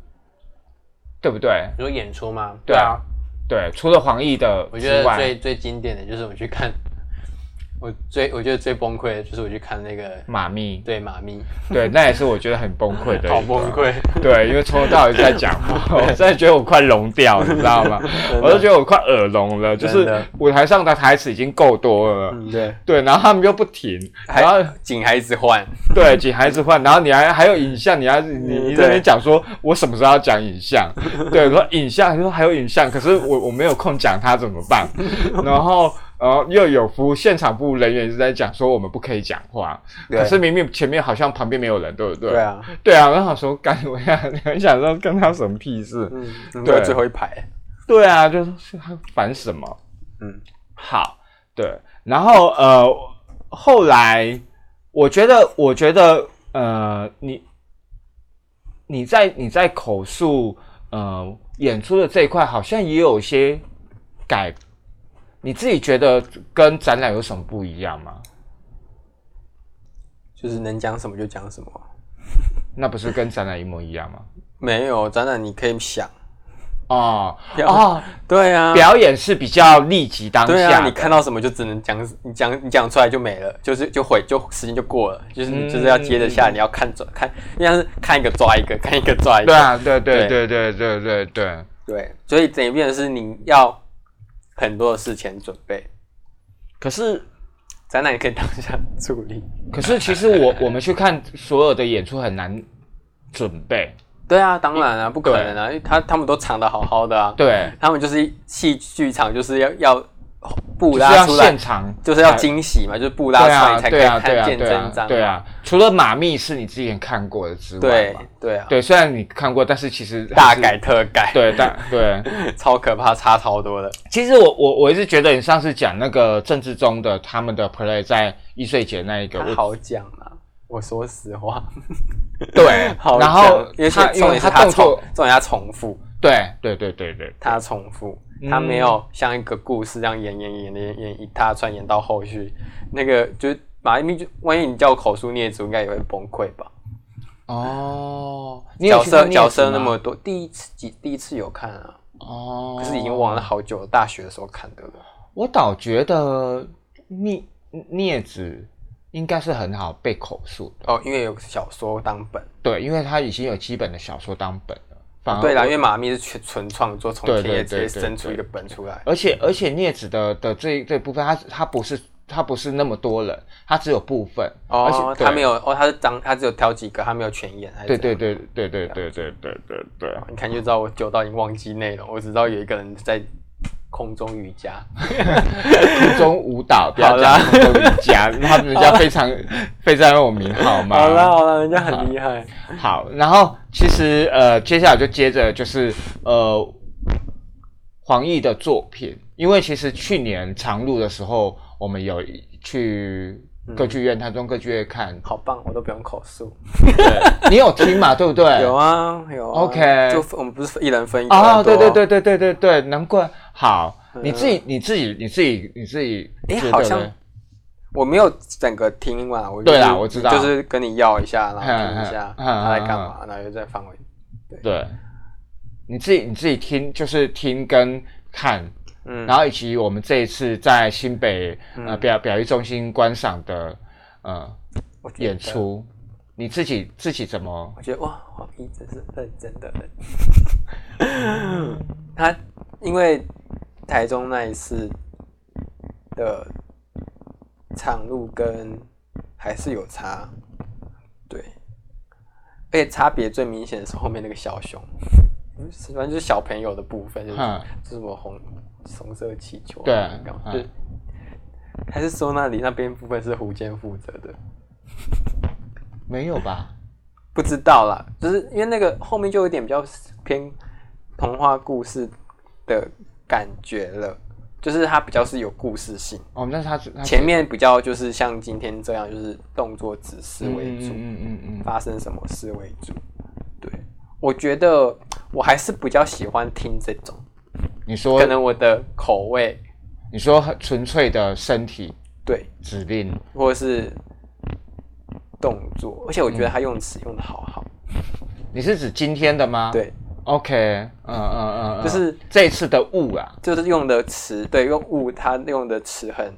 对不对？有演出吗？对啊，对，除了黄奕的我觉得最最经典的就是我去看，我最我觉得最崩溃的就是我去看那个马密，对马咪，*laughs* 对，那也是我觉得很崩溃的，好崩。溃，*laughs* 对，因为从头到尾在讲话，*laughs* 我真的觉得我快聋掉，你知道吗？我都觉得我快耳聋了，就是舞台上的台词已经够多了，嗯对，对，然后他们又不停，还然后景还一直换，对，紧还一直换，然后你还还有影像，你还你你在那边对讲说，我什么时候要讲影像？对，说影像，你说还有影像，可是我我没有空讲它怎么办？然后然后又有服务现场服务人员一直在讲说我们不可以讲话，可是明明前面好像旁边没有人，对不对？对，啊，对啊，然后说干我呀，你很想说跟他什么屁事？嗯，对。最后一排，对啊，就是他烦什么？嗯，好，对，然后呃，后来我觉得，我觉得呃，你你在你在口述呃演出的这一块，好像也有一些改，你自己觉得跟展览有什么不一样吗？就是能讲什么就讲什么，那不是跟展览一模一样吗？没有展览你可以想，哦表哦，对啊，表演是比较立即当下，对啊，你看到什么就只能讲，你讲你讲出来就没了，就是就毁就时间就过了，就是你就是要接着下，你要看抓看，就像是看一个抓一个，看一个抓一个。对啊，对对对对对对对对。对，所以等于变成是你要很多的事前准备，可是展览也可以当下助力。可是其实我 *laughs* 我们去看所有的演出很难准备，对啊，当然啊，不可能啊，因为他他们都藏的好好的啊，对，他们就是戏剧场就是要要布拉出来现，场就是要惊喜嘛，就是布拉出来才可以看见啊对啊真章。对啊，除了马密是你之前看过的之外对，对啊，对，虽然你看过，但是其实大改特改，对，但对，*laughs* 超可怕，差超多的。其实我我我一直觉得你上次讲那个政治中的他们的 play 在易碎节那一个，好讲啊，我说实话，对 *laughs* 好然后讲因为他因为他他动作重，重点他重复，对对对对对，他重复，嗯他没有像一个故事这样演演演演演一大串演到后续，那个就是马一鸣就万一你叫我口述孽子，应该也会崩溃吧？哦，你角色角色那么多，第一次几第一次有看啊，哦，可是已经忘了好久了，大学的时候看的了。我倒觉得孽孽子应该是很好被口述的，哦，因为有小说当本。对，因为它已经有基本的小说当本了。反而对啦，因为马咪是纯纯创作，从对田野直接生出一个本出来。而且而且镊子的的这这部分，它它不是它不是那么多人，它只有部分，而且哦，对。他没有哦，它是当它只有挑几个，它没有全演，对对对对对对对对对。对，你看就知道我久到已经忘记内容，我只知道有一个人在空中瑜伽。空中舞蹈，不要讲空中瑜伽，*laughs* 他们人家非常非常有名好吗？好了好了，人家很厉害。好，然后其实呃，接下来就接着就是呃，黄奕的作品，因为其实去年常录的时候，我们有去歌剧院、台中歌剧院看，好棒，我都不用口述。对，你有听嘛？*laughs* 对不对？有啊有啊。OK 就我们不是一人分一个啊，对对对对对对对，难怪。好，你自己你自己你自己你自己哎好像我没有整个听嘛，我就是对啦我知道。就是跟你要一下，然后听一下他在干嘛，然后又再放回。对，你自己你自己听，就是听跟看，嗯，然后以及我们这一次在新北呃嗯表表艺中心观赏的呃演，出，你自己自己怎么？我觉得哇，黄奕真是认真的。人。他因为台中那一次的场路跟还是有差，对，而且差别最明显的是后面那个小熊，反正就是小朋友的部分，就是嗯就是什么红红色气球啊，对干嘛嗯，还是说那里那边部分是胡坚负责的。没有吧？*laughs* 不知道啦，就是因为那个后面就有点比较偏童话故事的感觉了，就是它比较是有故事性，哦，那是他他前面比较就是像今天这样，就是动作指示为主，嗯嗯嗯嗯发生什么事为主。对，我觉得我还是比较喜欢听这种，嗯，你说可能我的口味你说很纯粹的身体对，指令，或者是动作，而且我觉得他用词用的好好，你是指今天的吗？对，，OK，嗯嗯嗯嗯，就是这次的物啊，就是用的词，对，用物他用的词很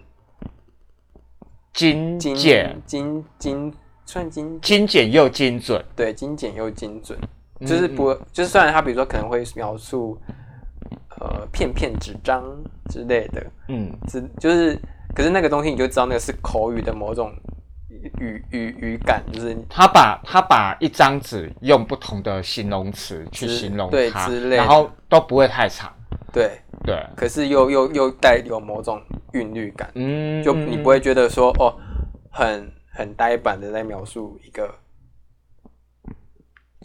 精精简，精精算精精简又精准，对精简又精准，嗯就是不就是虽然他比如说可能会描述呃片片纸张之类的，嗯。只就是可是那个东西你就知道那个是口语的某种语语语感，就是他把他把一张纸用不同的形容词去形容对它，之类的。然后都不会太长。对，对，可是又又又带有某种韵律感，嗯，就你不会觉得说哦很很呆板的在描述一个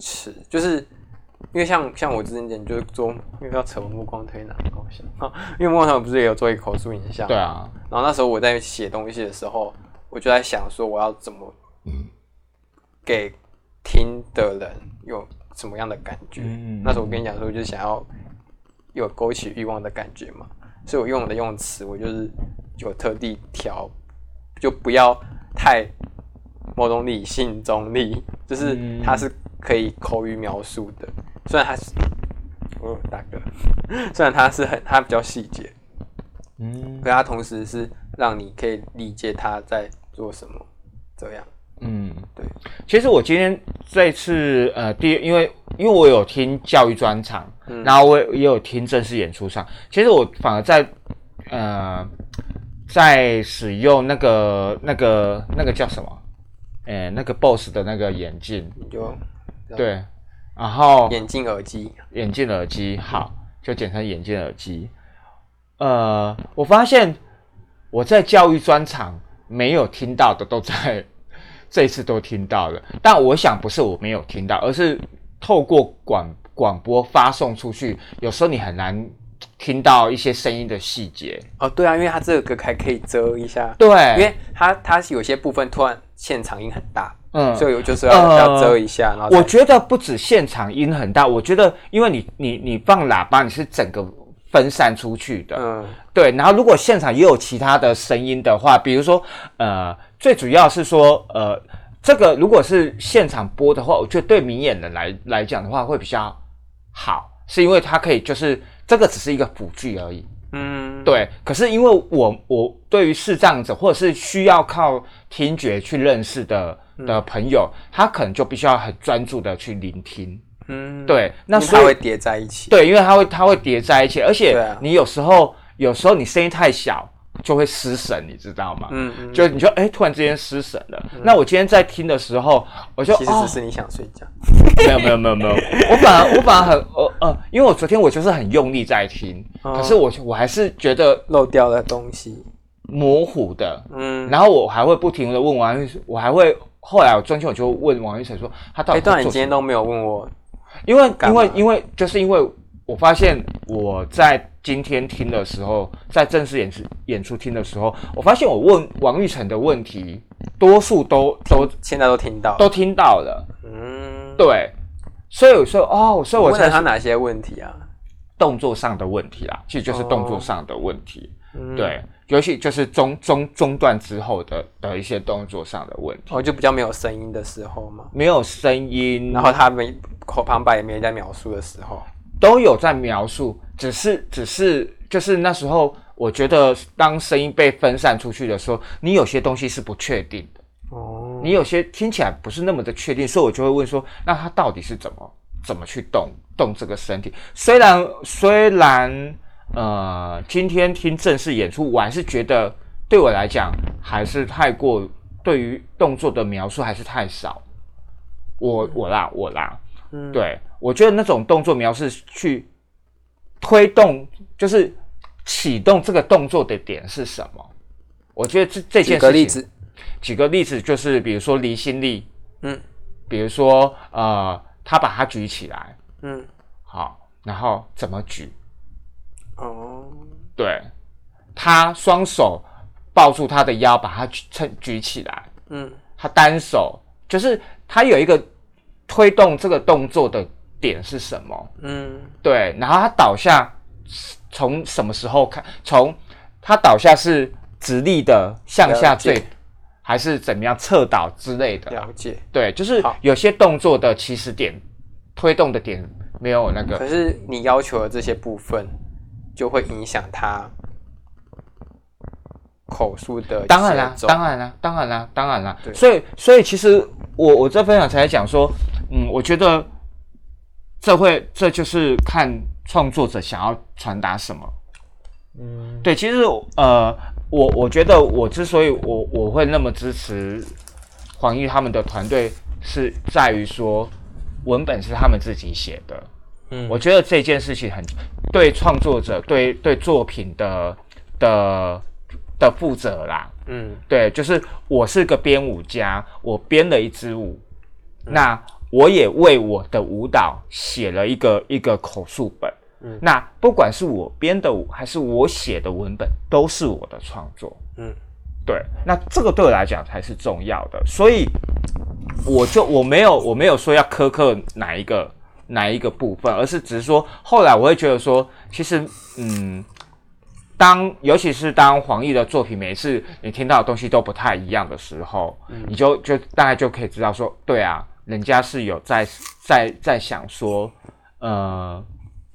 词，就是因为像像我之前讲就是做，因为要扯目光推拿，好像，因为目光推拿不是也有做一个口述影像，对，啊，然后那时候我在写东西的时候，我就在想说我要怎么给听的人有什么样的感觉。嗯。那时候我跟你讲说，我就想要有勾起欲望的感觉嘛，所以我用的用词我就是有特地调，就不要太某种理性中立，就是嗯它是可以口语描述的，虽然他是我有大哥，*laughs* 虽然他是很他比较细节，嗯。可他同时是让你可以理解他在做什么，这样。嗯，对。其实我今天这次呃，第因为因为我有听教育专场，嗯。然后我也有听正式演出上，其实我反而在呃在使用那个那个那个叫什么，诶、那个 BOSS 的那个眼镜，你就对，然后眼镜耳机，眼镜耳机，好，就简称眼镜耳机。呃，我发现我在教育专场没有听到的，都在这一次都听到了。但我想不是我没有听到，而是透过广广播发送出去，有时候你很难听到一些声音的细节。哦，对啊，因为它这个还可以遮一下，对，因为它它有些部分突然现场音很大，嗯所以我就是要、呃要遮一下，然后我觉得不止现场音很大，我觉得因为你你你放喇叭，你是整个分散出去的。嗯对，然后如果现场也有其他的声音的话，比如说，呃，最主要是说，呃，这个如果是现场播的话，我觉得对明眼人来来讲的话会比较好，是因为它可以就是这个只是一个辅具而已。嗯，对，可是因为我我对于视障者或者是需要靠听觉去认识的的朋友，他可能就必须要很专注的去聆听。嗯，对，那所以因为它会叠在一起，对，因为它会它会叠在一起，而且你有时候有时候你声音太小就会失神，你知道吗？嗯嗯，就你就哎、突然之间失神了。那我今天在听的时候，我就其实哦。只是你想睡觉，*laughs* 没有没有没有没有，我反而我反而很呃呃，因为我昨天我就是很用力在听，哦。可是我我还是觉得漏掉了东西，模糊的，嗯，然后我还会不停的问王玉，我还会后来我中间我就问王玉成说他到哎，底对啊，你？今天都没有问我，因为因为因为就是因为我发现我在今天听的时候，在正式演出演出听的时候，我发现我问王玉成的问题，多数都都现在都听到，都听到了，嗯，对，所以有时候哦，所以我问了他哪些问题啊？动作上的问题啦，其实就是动作上的问题，嗯，对，尤其就是中中中断之后的的一些动作上的问题，哦，就比较没有声音的时候嘛，没有声音，然后他没口旁白也没在描述的时候，都有在描述，只是只是就是那时候，我觉得当声音被分散出去的时候，你有些东西是不确定的，哦，你有些听起来不是那么的确定，所以我就会问说，那他到底是怎么怎么去动动这个身体？虽然虽然呃，今天听正式演出，我还是觉得对我来讲还是太过对于动作的描述还是太少。我我啦我啦，嗯，对，我觉得那种动作描述去推动，就是启动这个动作的点是什么？我觉得这这举件事情，个例子，举个例子，就是比如说离心力，嗯。比如说呃，他把它举起来，嗯，好，然后怎么举？哦，对，他双手抱住他的腰，把他撑举起来，嗯他单手就是他有一个推动这个动作的点是什么？嗯对，然后他倒下，从什么时候看？从他倒下是直立的向下坠，还是怎么样侧倒之类的？了解。对，就是有些动作的起始点、推动的点没有那个。可是你要求的这些部分，就会影响他口述的当然啦当然啦，当然啦，当然啦。对所以，所以其实我我这分享才讲说，嗯，我觉得这会这就是看创作者想要传达什么。嗯对，其实呃，我我觉得我之所以我我会那么支持黄奕他们的团队，是在于说文本是他们自己写的。嗯我觉得这件事情很对创作者对对作品的的的负责啦。嗯对，就是我是个编舞家，我编了一支舞，嗯那我也为我的舞蹈写了一个一个口述本。嗯那不管是我编的舞还是我写的文本，都是我的创作。嗯对，那这个对我来讲才是重要的，所以我就我没有我没有说要苛刻哪一个哪一个部分，而是只是说后来我会觉得说，其实嗯，当尤其是当黄奕的作品每次你听到的东西都不太一样的时候，你就就大概就可以知道说，对啊，人家是有在在在想说，呃。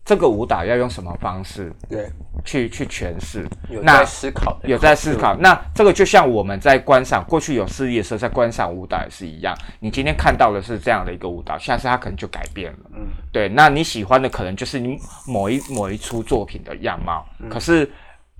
这个舞蹈要用什么方式对，去去诠释。有那在思考，有在思考。那这个就像我们在观赏过去有事业的时候，在观赏舞蹈也是一样。你今天看到的是这样的一个舞蹈，下次它可能就改变了。嗯，对。那你喜欢的可能就是你某一某一出作品的样貌，可是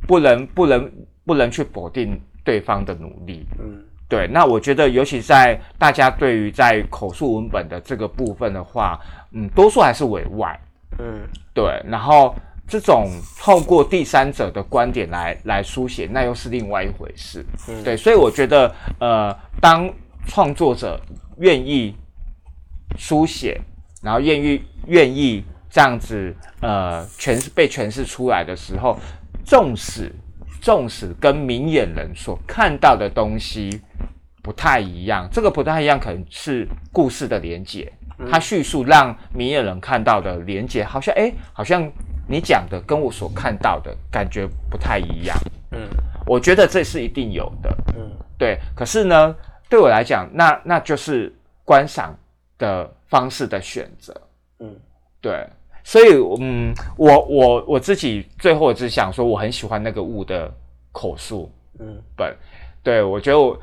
不能不能不能去否定对方的努力。嗯对，那我觉得，尤其在大家对于在口述文本的这个部分的话，嗯，多数还是委外。嗯对，然后这种透过第三者的观点来来书写，那又是另外一回事。嗯对，所以我觉得，呃，当创作者愿意书写，然后愿意愿意这样子，呃，诠释被诠释出来的时候，纵使纵使跟明眼人所看到的东西不太一样，这个不太一样，可能是故事的连结。它叙述让明眼人看到的连接，好像哎，好像你讲的跟我所看到的感觉不太一样。嗯我觉得这是一定有的，嗯对。可是呢，对我来讲，那那就是观赏的方式的选择，嗯对。所以，嗯，我我我自己最后我只想说，我很喜欢那个雾的口述嗯本，对我觉得我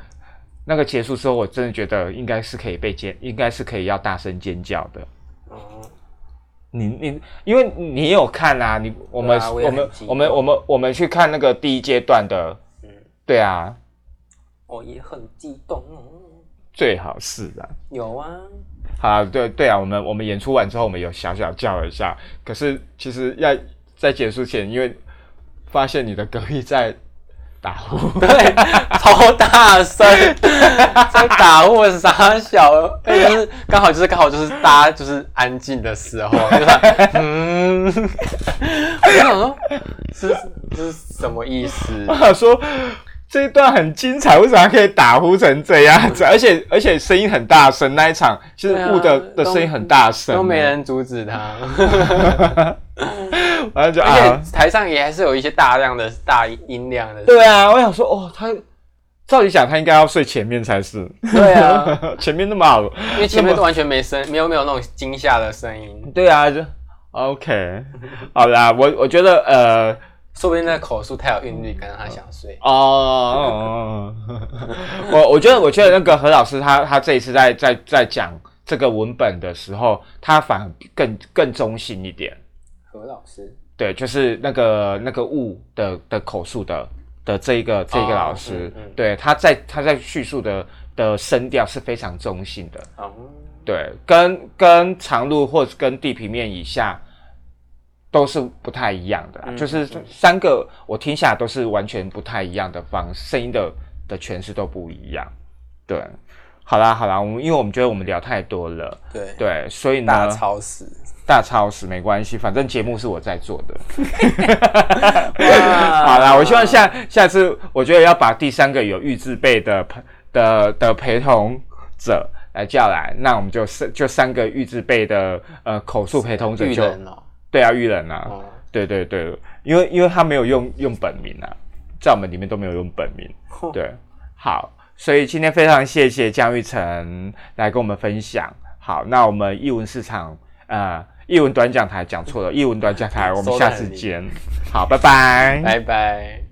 那个结束之后，我真的觉得应该是可以被尖，应该是可以要大声尖叫的。哦，你你，因为你有看啊，你我们、啊我们我们我们我们去看那个第一阶段的，嗯，对啊，我也很激动哦。最好是啊。有啊，好啊，对对啊，我们我们演出完之后，我们有小小叫了一下，可是其实要在结束前，因为发现你的隔壁在打呼，*laughs* 对，超大声，*laughs* 在打呼傻小，哎，就是刚好就是刚好就是大家就是安静的时候，*laughs* 就是嗯，我想说，是是什么意思？我？想说这一段很精彩，为什么可以打呼成这样子？而且而且声音很大声，那一场其实雾的、的声音很大声，都没人阻止他，*laughs* 反正就而啊，且台上也还是有一些大量的大音量的，对啊，我想说哦，他照理讲他应该要睡前面才是，对啊，*laughs* 前面那么好，因为前面都完全没声，没有没有那种惊吓的声音，对啊，就 OK，好啦，我我觉得呃。说不定那口述太有韵律感，让他想睡。哦 *laughs* 我我觉得，我觉得那个何老师他他这一次在在在讲这个文本的时候，他反而更更中性一点。何老师，对，就是那个那个物的的口述的的这一个这一个老师，嗯嗯。对，他在他在叙述的的声调是非常中性的，哦，对，跟跟长路或者跟地平面以下都是不太一样的啦，嗯就是三个我听下来都是完全不太一样的方，声音的的诠释都不一样。对，好啦好啦，我们因为我们觉得我们聊太多了，对，对，所以呢，大超时。大超时没关系，反正节目是我在做的。*laughs* *laughs* 哇好啦，我希望下下次，我觉得要把第三个有预制备的陪的的陪同者来叫来，那我们就三就三个预制备的呃口述陪同者就对啊，玉人啊，哦，对对对，因为因为他没有用用本名啊，在我们里面都没有用本名，对，好，所以今天非常谢谢江玉成来跟我们分享。好，那我们译文市场呃译文短讲台讲错了，译文短讲台，我们下次见。好，拜拜。拜拜。